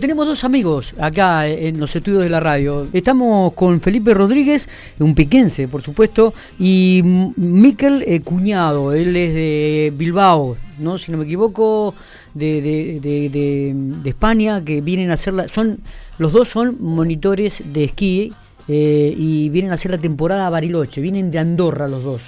Tenemos dos amigos acá en los estudios de la radio. Estamos con Felipe Rodríguez, un piquense, por supuesto, y Miquel eh, Cuñado, él es de Bilbao, ¿no? Si no me equivoco, de, de, España, que vienen a hacer la... Son, los dos son monitores de esquí eh, y vienen a hacer la temporada a Bariloche, vienen de Andorra los dos.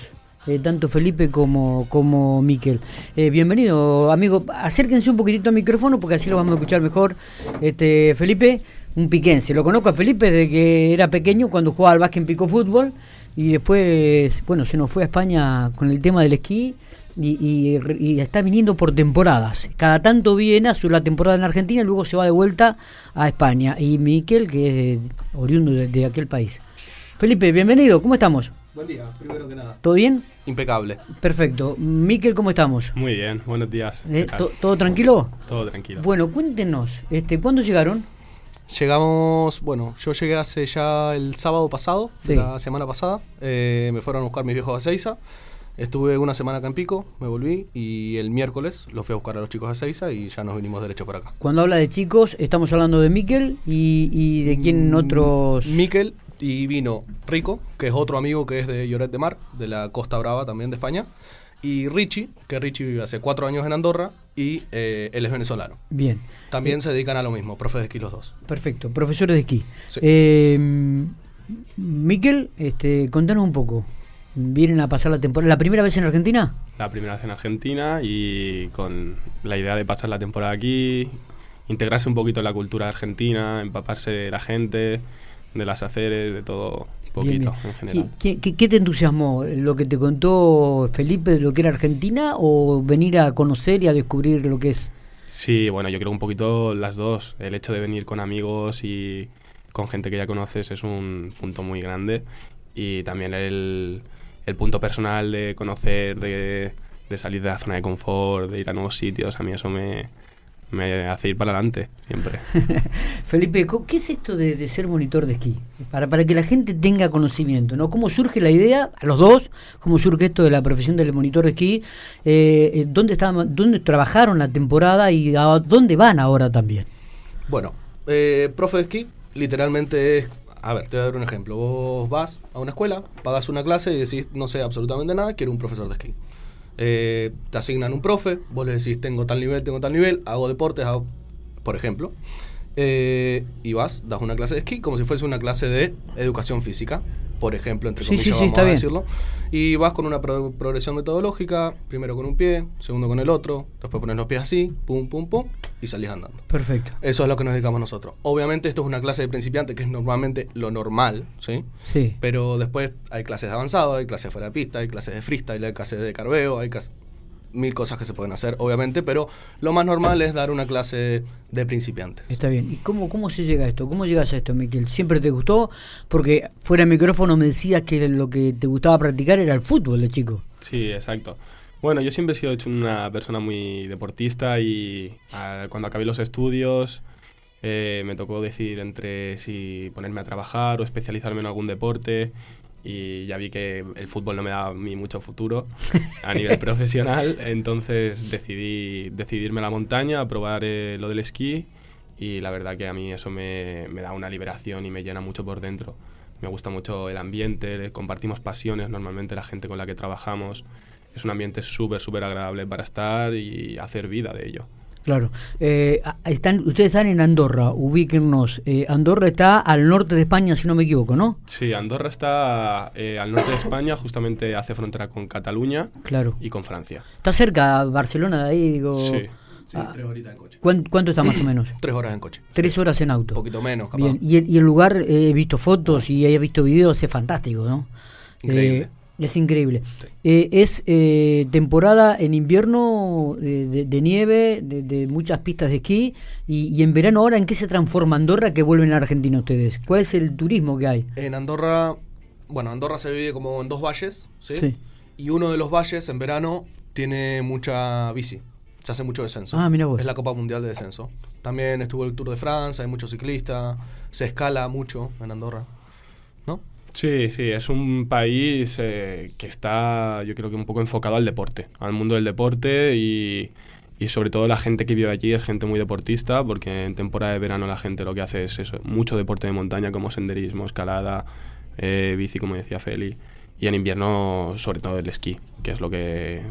Eh, tanto Felipe como, como Miquel. Eh, bienvenido, amigo. Acérquense un poquitito al micrófono porque así lo vamos a escuchar mejor. Este Felipe, un piquense. Lo conozco a Felipe desde que era pequeño cuando jugaba al básquet en Pico Fútbol y después, bueno, se nos fue a España con el tema del esquí. Y, está viniendo por temporadas. Cada tanto viene, hace la temporada en Argentina y luego se va de vuelta a España. Y Miquel, que es oriundo de aquel país. Felipe, bienvenido, ¿cómo estamos? Buen día, primero que nada. ¿Todo bien? Impecable. Perfecto. Miquel, ¿cómo estamos? Muy bien, buenos días. Eh, ¿Todo tranquilo? Todo tranquilo. Bueno, cuéntenos, este, ¿cuándo llegaron? Llegamos, bueno, yo llegué hace ya el sábado pasado, la semana pasada. Eh, me fueron a buscar mis viejos a Seiza. Estuve una semana acá en Pico, me volví y el miércoles los fui a buscar a los chicos a Seiza y ya nos vinimos derecho por acá. Cuando habla de chicos, estamos hablando de Miquel y, y de quién mm, otros... Miquel y vino Rico, que es otro amigo que es de Lloret de Mar, de la Costa Brava también de España. Y Richie, que Richie vive hace cuatro años en Andorra y eh, él es venezolano. Bien. También se dedican a lo mismo, profes de esquí los dos. Perfecto, profesores de esquí. Eh, Miquel, este, contanos un poco. ¿Vienen a pasar la temporada? ¿La primera vez en Argentina? La primera vez en Argentina y con la idea de pasar la temporada aquí, integrarse un poquito en la cultura argentina, empaparse de la gente de las haceres, de todo poquito en general. ¿Qué, qué, te entusiasmó? ¿Lo que te contó Felipe de lo que era Argentina o venir a conocer y a descubrir lo que es? Sí, bueno, yo creo un poquito las dos. El hecho de venir con amigos y con gente que ya conoces es un punto muy grande. Y también el, el punto personal de conocer, de, de salir de la zona de confort, de ir a nuevos sitios, a mí eso me, me hace ir para adelante siempre. Felipe, ¿qué es esto de, ser monitor de esquí? Para, para que la gente tenga conocimiento, ¿no? ¿Cómo surge la idea, a los dos, cómo surge esto de la profesión del monitor de esquí? Eh, eh ¿dónde, estaban, ¿Dónde trabajaron la temporada y a dónde van ahora también? Bueno, eh, profe de esquí literalmente es a ver, te voy a dar un ejemplo. Vos vas a una escuela, pagas una clase y decís, no sé absolutamente nada, quiero un profesor de esquí. Eh, te asignan un profe, vos le decís, tengo tal nivel, tengo tal nivel, hago deportes, hago, por ejemplo, eh, y vas, das una clase de esquí como si fuese una clase de educación física por ejemplo, entre comillas, vamos a decirlo. Y vas con una progresión metodológica, primero con un pie, segundo con el otro, después pones los pies así, pum, pum, pum, y salís andando. Perfecto. Eso es lo que nos dedicamos nosotros. Obviamente esto es una clase de principiante, que es normalmente lo normal, ¿sí? Sí. Pero después hay clases de avanzado, hay clases fuera de pista, hay clases de freestyle, hay clases de carveo, hay clases mil cosas que se pueden hacer, obviamente, pero lo más normal es dar una clase de principiantes. Está bien. ¿Y cómo, cómo se llega a esto? ¿Cómo llegas a esto, Miquel? ¿Siempre te gustó? Porque fuera del micrófono me decías que lo que te gustaba practicar era el fútbol de chico. Sí, exacto. Bueno, yo siempre he sido una persona muy deportista y ah, cuando acabé los estudios eh, me tocó decidir entre si ponerme a trabajar o especializarme en algún deporte y ya vi que el fútbol no me daba a mí mucho futuro a nivel profesional, entonces decidí decidirme a la montaña, a probar eh, lo del esquí y la verdad que a mí eso me, me, da una liberación y me llena mucho por dentro. Me gusta mucho el ambiente, compartimos pasiones normalmente la gente con la que trabajamos. Es un ambiente súper, súper agradable para estar y hacer vida de ello. Claro. Eh, están, ustedes están en Andorra, ubíquennos. Eh, Andorra está al norte de España, si no me equivoco, ¿no? Sí, Andorra está eh, al norte de España, justamente hace frontera con Cataluña claro. y con Francia. Está cerca Barcelona de ahí, digo. Sí. Sí, ah, tres horitas en coche. ¿Cuánto, está más o menos? tres horas en coche. Tres horas en auto. Un poquito menos, capaz. Bien. Y, el, lugar, he visto fotos y he visto videos, es fantástico, ¿no? Increíble. Es increíble. Eh, es eh, temporada en invierno de, nieve, de, muchas pistas de esquí. Y, en verano, ahora, ¿en qué se transforma Andorra que vuelven a Argentina ustedes? ¿Cuál es el turismo que hay? En Andorra, bueno, Andorra se vive como en dos valles, ¿sí? Y uno de los valles en verano tiene mucha bici. Se hace mucho descenso. Ah, mira Es la Copa Mundial de Descenso. También estuvo el Tour de Francia, hay muchos ciclistas. Se escala mucho en Andorra. Sí, sí, es un país eh, que está, yo creo que un poco enfocado al deporte, al mundo del deporte y, y sobre todo la gente que vive allí es gente muy deportista, porque en temporada de verano la gente lo que hace es eso, mucho deporte de montaña como senderismo, escalada, eh, bici, como decía Feli, y en invierno sobre todo el esquí, que es lo que,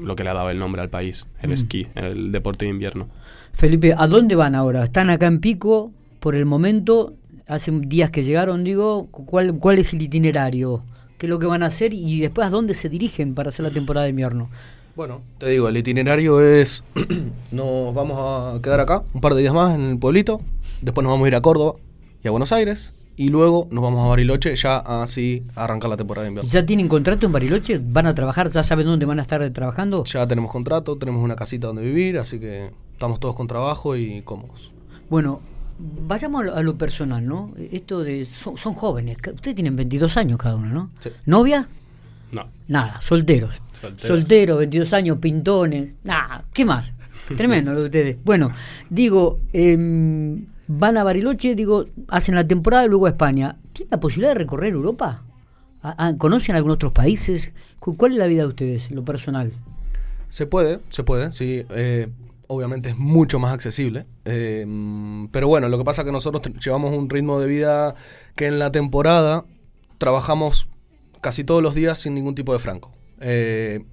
lo que le ha dado el nombre al país, el Mm. esquí, el deporte de invierno. Felipe, ¿a dónde van ahora? ¿Están acá en Pico por el momento? Hace días que llegaron, digo, ¿cuál, cuál es el itinerario? ¿Qué es lo que van a hacer? Y después, ¿a dónde se dirigen para hacer la temporada de invierno? Bueno, te digo, el itinerario es, nos vamos a quedar acá un par de días más en el pueblito, después nos vamos a ir a Córdoba y a Buenos Aires, y luego nos vamos a Bariloche ya así a arrancar la temporada de invierno. ¿Ya tienen contrato en Bariloche? ¿Van a trabajar? ¿Ya saben dónde van a estar trabajando? Ya tenemos contrato, tenemos una casita donde vivir, así que estamos todos con trabajo y cómodos. Bueno, vayamos a lo, personal, ¿no? Esto de... Son, son jóvenes, ustedes tienen 22 años cada uno, ¿no? Sí. ¿Novia? No, Nada, solteros. Solteros. Solteros, 22 años, pintones. Nada, ¿qué más? Tremendo lo de ustedes. Bueno, digo, em, van a Bariloche, digo, hacen la temporada y luego a España. ¿Tienen la posibilidad de recorrer Europa? ¿A- a- ¿Conocen algunos otros países? Cu- ¿Cuál es la vida de ustedes, lo personal? Se puede, se puede, sí. eh, obviamente es mucho más accesible. eh, pero bueno, lo que pasa es que nosotros llevamos un ritmo de vida que en la temporada trabajamos casi todos los días sin ningún tipo de franco. Eh,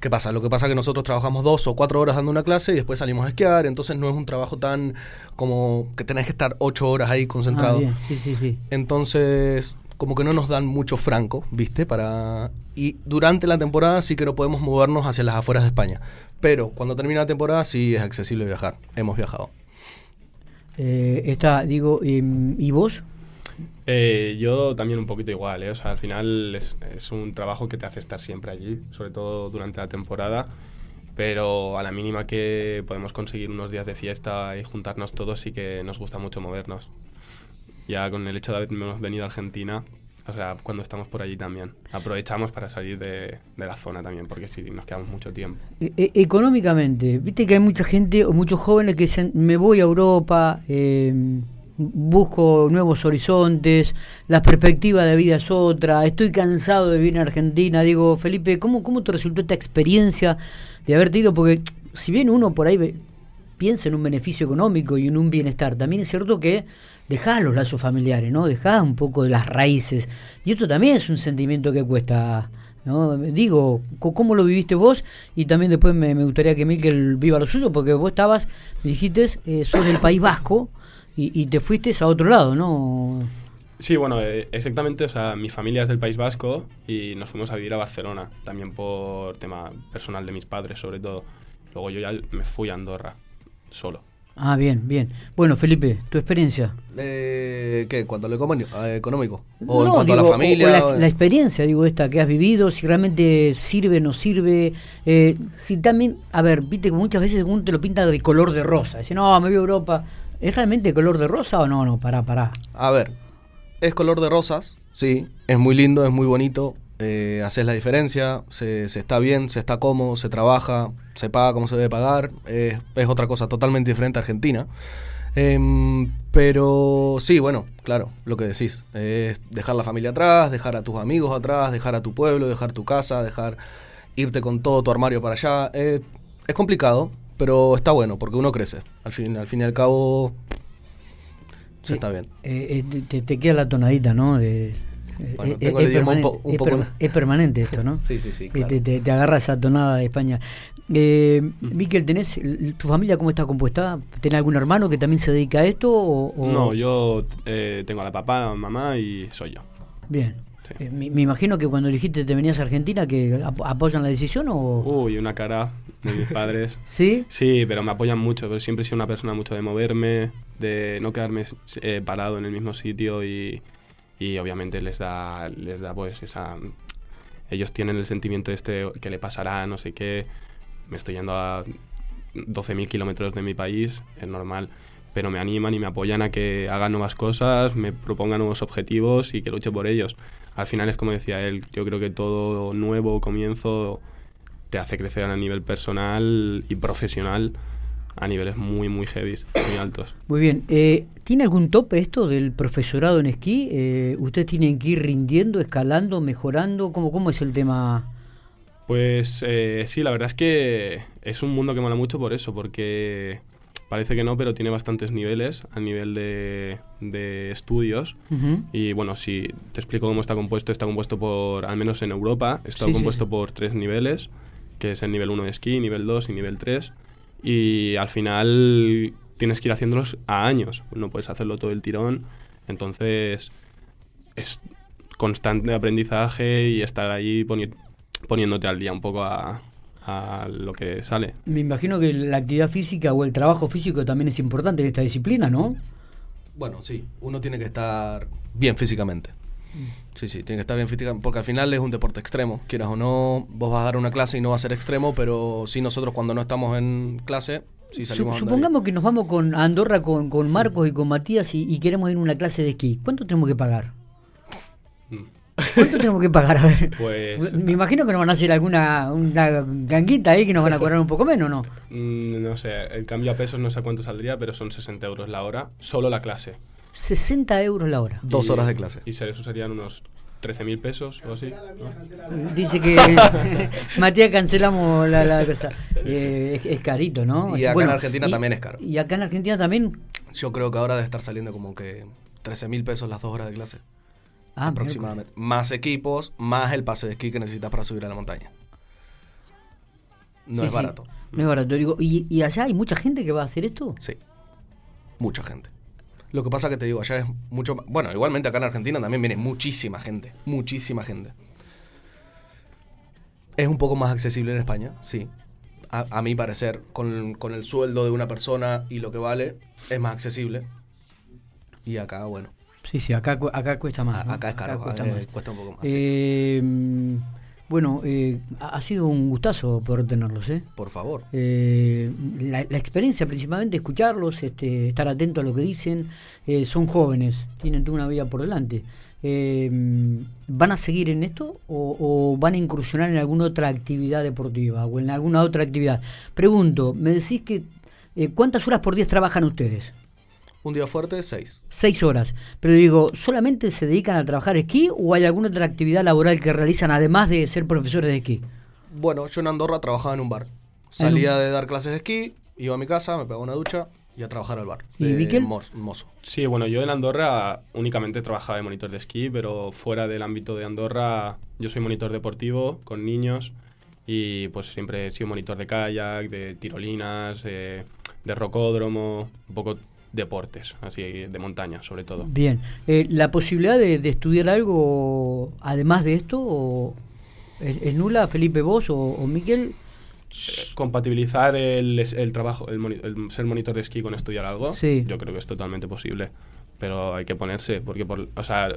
¿Qué pasa? Lo que pasa es que nosotros trabajamos dos o cuatro horas dando una clase y después salimos a esquiar, entonces no es un trabajo tan como que tenés que estar ocho horas ahí concentrado. Ah, bien, sí, sí, sí. Entonces, como que no nos dan mucho franco, ¿viste? Para y durante la temporada sí que no podemos movernos hacia las afueras de España. Pero cuando termina la temporada sí es accesible viajar. Hemos viajado. Eh, está, digo, em, ¿y vos? Eh, yo también un poquito igual, ¿eh? O sea, al final es, es un trabajo que te hace estar siempre allí, sobre todo durante la temporada, pero a la mínima que podemos conseguir unos días de fiesta y juntarnos todos, sí que nos gusta mucho movernos. Ya con el hecho de habernos venido a Argentina, o sea, cuando estamos por allí también, aprovechamos para salir de, de la zona también, porque sí, nos quedamos mucho tiempo. E- e- económicamente, viste que hay mucha gente o muchos jóvenes que dicen, me voy a Europa, eh, busco nuevos horizontes, la perspectiva de vida es otra, estoy cansado de vivir en Argentina. Digo, Felipe, ¿cómo, cómo te resultó esta experiencia de haberte ido? Porque si bien uno por ahí ve- piensa en un beneficio económico y en un bienestar, también es cierto que dejás los lazos familiares, ¿no? Dejás un poco de las raíces. Y esto también es un sentimiento que cuesta, ¿no? Digo, ¿cómo lo viviste vos? Y también después me, me gustaría que Miquel viva lo suyo, porque vos estabas, me dijiste, eh, sos del País Vasco y, y te fuiste a otro lado, ¿no? Sí, bueno, eh, exactamente, o sea, mi familia es del País Vasco y nos fuimos a vivir a Barcelona, también por tema personal de mis padres, sobre todo. Luego yo ya me fui a Andorra, solo. Ah, bien, bien. Bueno, Felipe, tu experiencia. Eh, ¿Qué? ¿Cuanto a lo económico? ¿O en No, cuanto a la familia? o la, la experiencia, digo, esta que has vivido, si realmente sirve, no sirve. eh, si también, a ver, viste que muchas veces uno te lo pinta de color de rosa. Dice, no, me voy a Europa. ¿Es realmente color de rosa o no? No, pará, pará. A ver, es color de rosas, sí, es muy lindo, es muy bonito, eh, haces la diferencia, se, se está bien, se está cómodo, se trabaja, se paga como se debe pagar, eh, es otra cosa totalmente diferente a Argentina. Em, pero sí, bueno, claro, lo que decís, es dejar la familia atrás, dejar a tus amigos atrás, dejar a tu pueblo, dejar tu casa, dejar irte con todo tu armario para allá. eh, es complicado, pero está bueno, porque uno crece. Al fin, al fin y al cabo, se está bien. Eh, te, te queda la tonadita, ¿no? De, Bueno, eh, tengo es, el idioma un permanente, po- un es poco- perma- es permanente esto, ¿no? Sí, sí, sí, Eh, claro. te, te- te agarra esa tonada de España. Eh, Miquel, ¿tenés tu familia cómo está compuesta? ¿Tenés algún hermano que también se dedica a esto? O, o- No, yo eh, tengo a la papá, a la mamá y soy yo. Bien. Sí. Eh, me, me imagino que cuando dijiste te venías a Argentina, que ap- apoyan la decisión o... Uy, una cara de mis padres. ¿Sí? Sí, pero me apoyan mucho. pero siempre he sido una persona mucho de moverme, de no quedarme eh, parado en el mismo sitio y, y obviamente les da, les da pues esa... Ellos tienen el sentimiento este que le pasará, no sé qué. Me estoy yendo a 12.000 kilómetros de mi país, es normal. Pero me animan y me apoyan a que haga nuevas cosas, me propongan nuevos objetivos y que luche por ellos. Al final es como decía él, yo creo que todo nuevo comienzo te hace crecer a nivel personal y profesional a niveles muy, muy heavy, muy altos. Muy bien. Eh, ¿Tiene algún tope esto del profesorado en esquí? Eh, ¿Ustedes tienen que ir rindiendo, escalando, mejorando? ¿Cómo, cómo es el tema? Pues eh, sí, la verdad es que es un mundo que mola mucho por eso, porque parece que no, pero tiene bastantes niveles a nivel de, de estudios. Y bueno, si te explico cómo está compuesto, está compuesto por, al menos en Europa, está sí, compuesto sí. por tres niveles, que es el nivel 1 de esquí, nivel 2 y nivel 3. Y al final tienes que ir haciéndolos a años, no puedes hacerlo todo el tirón. Entonces es constante aprendizaje y estar ahí poni- poniéndote al día un poco a, a lo que sale. Me imagino que la actividad física o el trabajo físico también es importante en esta disciplina, ¿no? Bueno, sí, uno tiene que estar bien físicamente. Sí, sí, tiene que estar bien físicamente, porque al final es un deporte extremo, quieras o no, vos vas a dar una clase y no va a ser extremo, pero sí nosotros cuando no estamos en clase, sí salimos supongamos que nos vamos con a Andorra con, con Marcos y con Matías y, y queremos ir a una clase de esquí. ¿Cuánto tenemos que pagar? ¿Cuánto tenemos que pagar? A ver. Pues Me imagino que nos van a hacer alguna una ganguita ahí que nos van a cobrar un poco menos, ¿no? mm, no sé, el cambio a pesos no sé cuánto saldría, pero son 60 euros la hora, solo la clase. 60 euros la hora. Dos horas de clase. Y se- eso serían unos 13.000 pesos o así. ¿no? Dice que Matías cancelamos la, la cosa. Eh, es, es carito, ¿no? Y acá en Argentina también es caro. Y acá en Argentina también. Yo creo que ahora debe estar saliendo como que 13 mil pesos las dos horas de clase. Ah, aproximadamente. Más equipos, más el pase de esquí que necesitas para subir a la montaña. No Sí, es sí. barato. No es barato. Digo, ¿y, ¿y allá hay mucha gente que va a hacer esto? Sí. Mucha gente. Lo que pasa que te digo, allá es mucho más- Bueno, igualmente acá en Argentina también viene muchísima gente. Muchísima gente. Es un poco más accesible en España, sí. A, a mi parecer, con, con el sueldo de una persona y lo que vale, es más accesible. Y acá, bueno, Sí, sí, acá, acá cuesta más. a- ¿no? acá es caro, cuesta más. cuesta un poco más. Eh, bueno, eh, ha sido un gustazo poder tenerlos, ¿eh? Por favor. Eh, la, la experiencia principalmente escucharlos, este, estar atento a lo que dicen, eh, son jóvenes, tienen toda una vida por delante. Eh, ¿Van a seguir en esto o, o van a incursionar en alguna otra actividad deportiva o en alguna otra actividad? Pregunto, me decís que eh, ¿cuántas horas por día trabajan ustedes? Un día fuerte, seis. Seis horas. Pero digo, ¿solamente se dedican a trabajar esquí o hay alguna otra actividad laboral que realizan además de ser profesores de esquí? Bueno, yo en Andorra trabajaba en un bar. Salía de dar clases de esquí, iba a mi casa, me pegaba una ducha y a trabajar al bar. ¿Y Miquel? mo- mozo. Sí, bueno, yo en Andorra únicamente trabajaba de monitor de esquí, pero fuera del ámbito de Andorra yo soy monitor deportivo con niños y pues siempre he sido monitor de kayak, de tirolinas, eh, de rocódromo, un poco deportes, así de montaña sobre todo. Bien. Eh, ¿La posibilidad de, de estudiar algo además de esto o es, es nula, Felipe, vos o, o Miquel? Eh, Compatibilizar el, trabajo, el, moni- el ser monitor de esquí con estudiar algo, Sí. yo creo que es totalmente posible, pero hay que ponerse, porque por, o sea,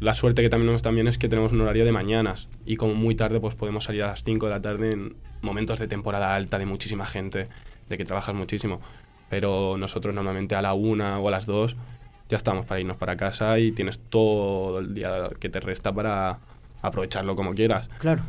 la suerte que también tenemos también es que tenemos un horario de mañanas y como muy tarde pues podemos salir a las 5 de la tarde en momentos de temporada alta de muchísima gente, de que trabajas muchísimo, pero nosotros normalmente a la una o a las 2 ya estamos para irnos para casa y tienes todo el día que te resta para aprovecharlo como quieras. Claro.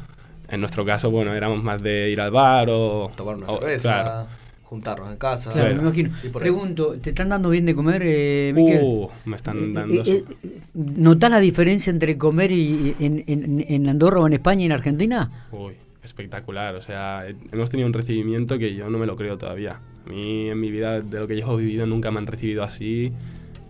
En nuestro caso, bueno, éramos más de ir al bar o... Tomar una o- cerveza, claro. juntarnos en casa. Claro, Bueno. me imagino. Y por ahí. Pregunto, ¿te están dando bien de comer, eh, Miquel? Uh, me están Eh, dando... eh, eh, ¿Notás la diferencia entre comer y, en, en- en Andorra o en España y en Argentina? Uy, espectacular. O sea, he- hemos tenido un recibimiento que yo no me lo creo todavía. A mí, en mi vida, de lo que yo he vivido, nunca me han recibido así.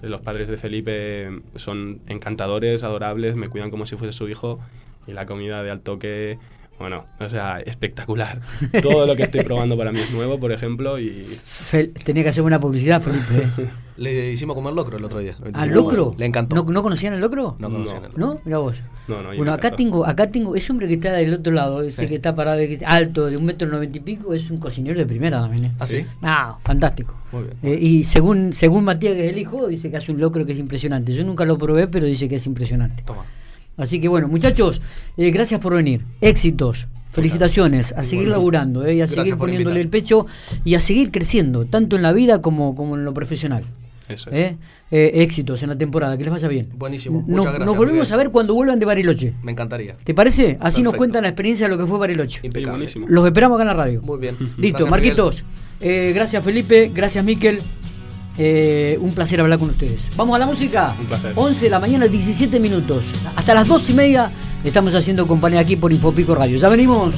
Los padres de Felipe son encantadores, adorables, me cuidan como si fuese su hijo. Y la comida de al toque, bueno, o sea, espectacular. Todo lo que estoy probando para mí es nuevo, por ejemplo, y Fel- tenía que hacer buena publicidad, Felipe. ¿eh? Le hicimos comer locro el otro día. ¿Al 25 de locro? Le encantó. ¿No, no conocían el locro? No conocían el locro. ¿No? Mira vos. no, no. Bueno, acá tengo, acá tengo, ese hombre que está del otro lado, ese Sí. que está parado, que alto, de un metro noventa y pico, es un cocinero de primera también. ¿eh? ¿Ah, sí? Ah, fantástico. Muy bien. Eh, y según, según Matías, que es el hijo, dice que hace un locro que es impresionante. Yo nunca lo probé, pero dice que es impresionante. Toma. Así que bueno, muchachos, eh, gracias por venir. Éxitos. Felicitaciones, a seguir laburando eh, y a Gracias seguir poniéndole invitar. el pecho y a seguir creciendo, tanto en la vida como, como en lo profesional. Eso es. ¿eh? Eh, éxitos en la temporada, que les vaya bien. Buenísimo. Nos, Muchas gracias, nos volvemos a ver cuando vuelvan de Bariloche. Me encantaría. ¿Te parece? Así nos cuentan la experiencia de lo que fue Bariloche. Impecable. buenísimo. Los esperamos acá en la radio. Muy bien. Listo, Gracias, Marquitos. eh, gracias Felipe, gracias Miquel. Eh, un placer hablar con ustedes. Vamos a la música. Un placer. 11 de la mañana, 17 minutos. Hasta las 2 y media estamos haciendo compañía aquí por Infopico Radio. Ya venimos.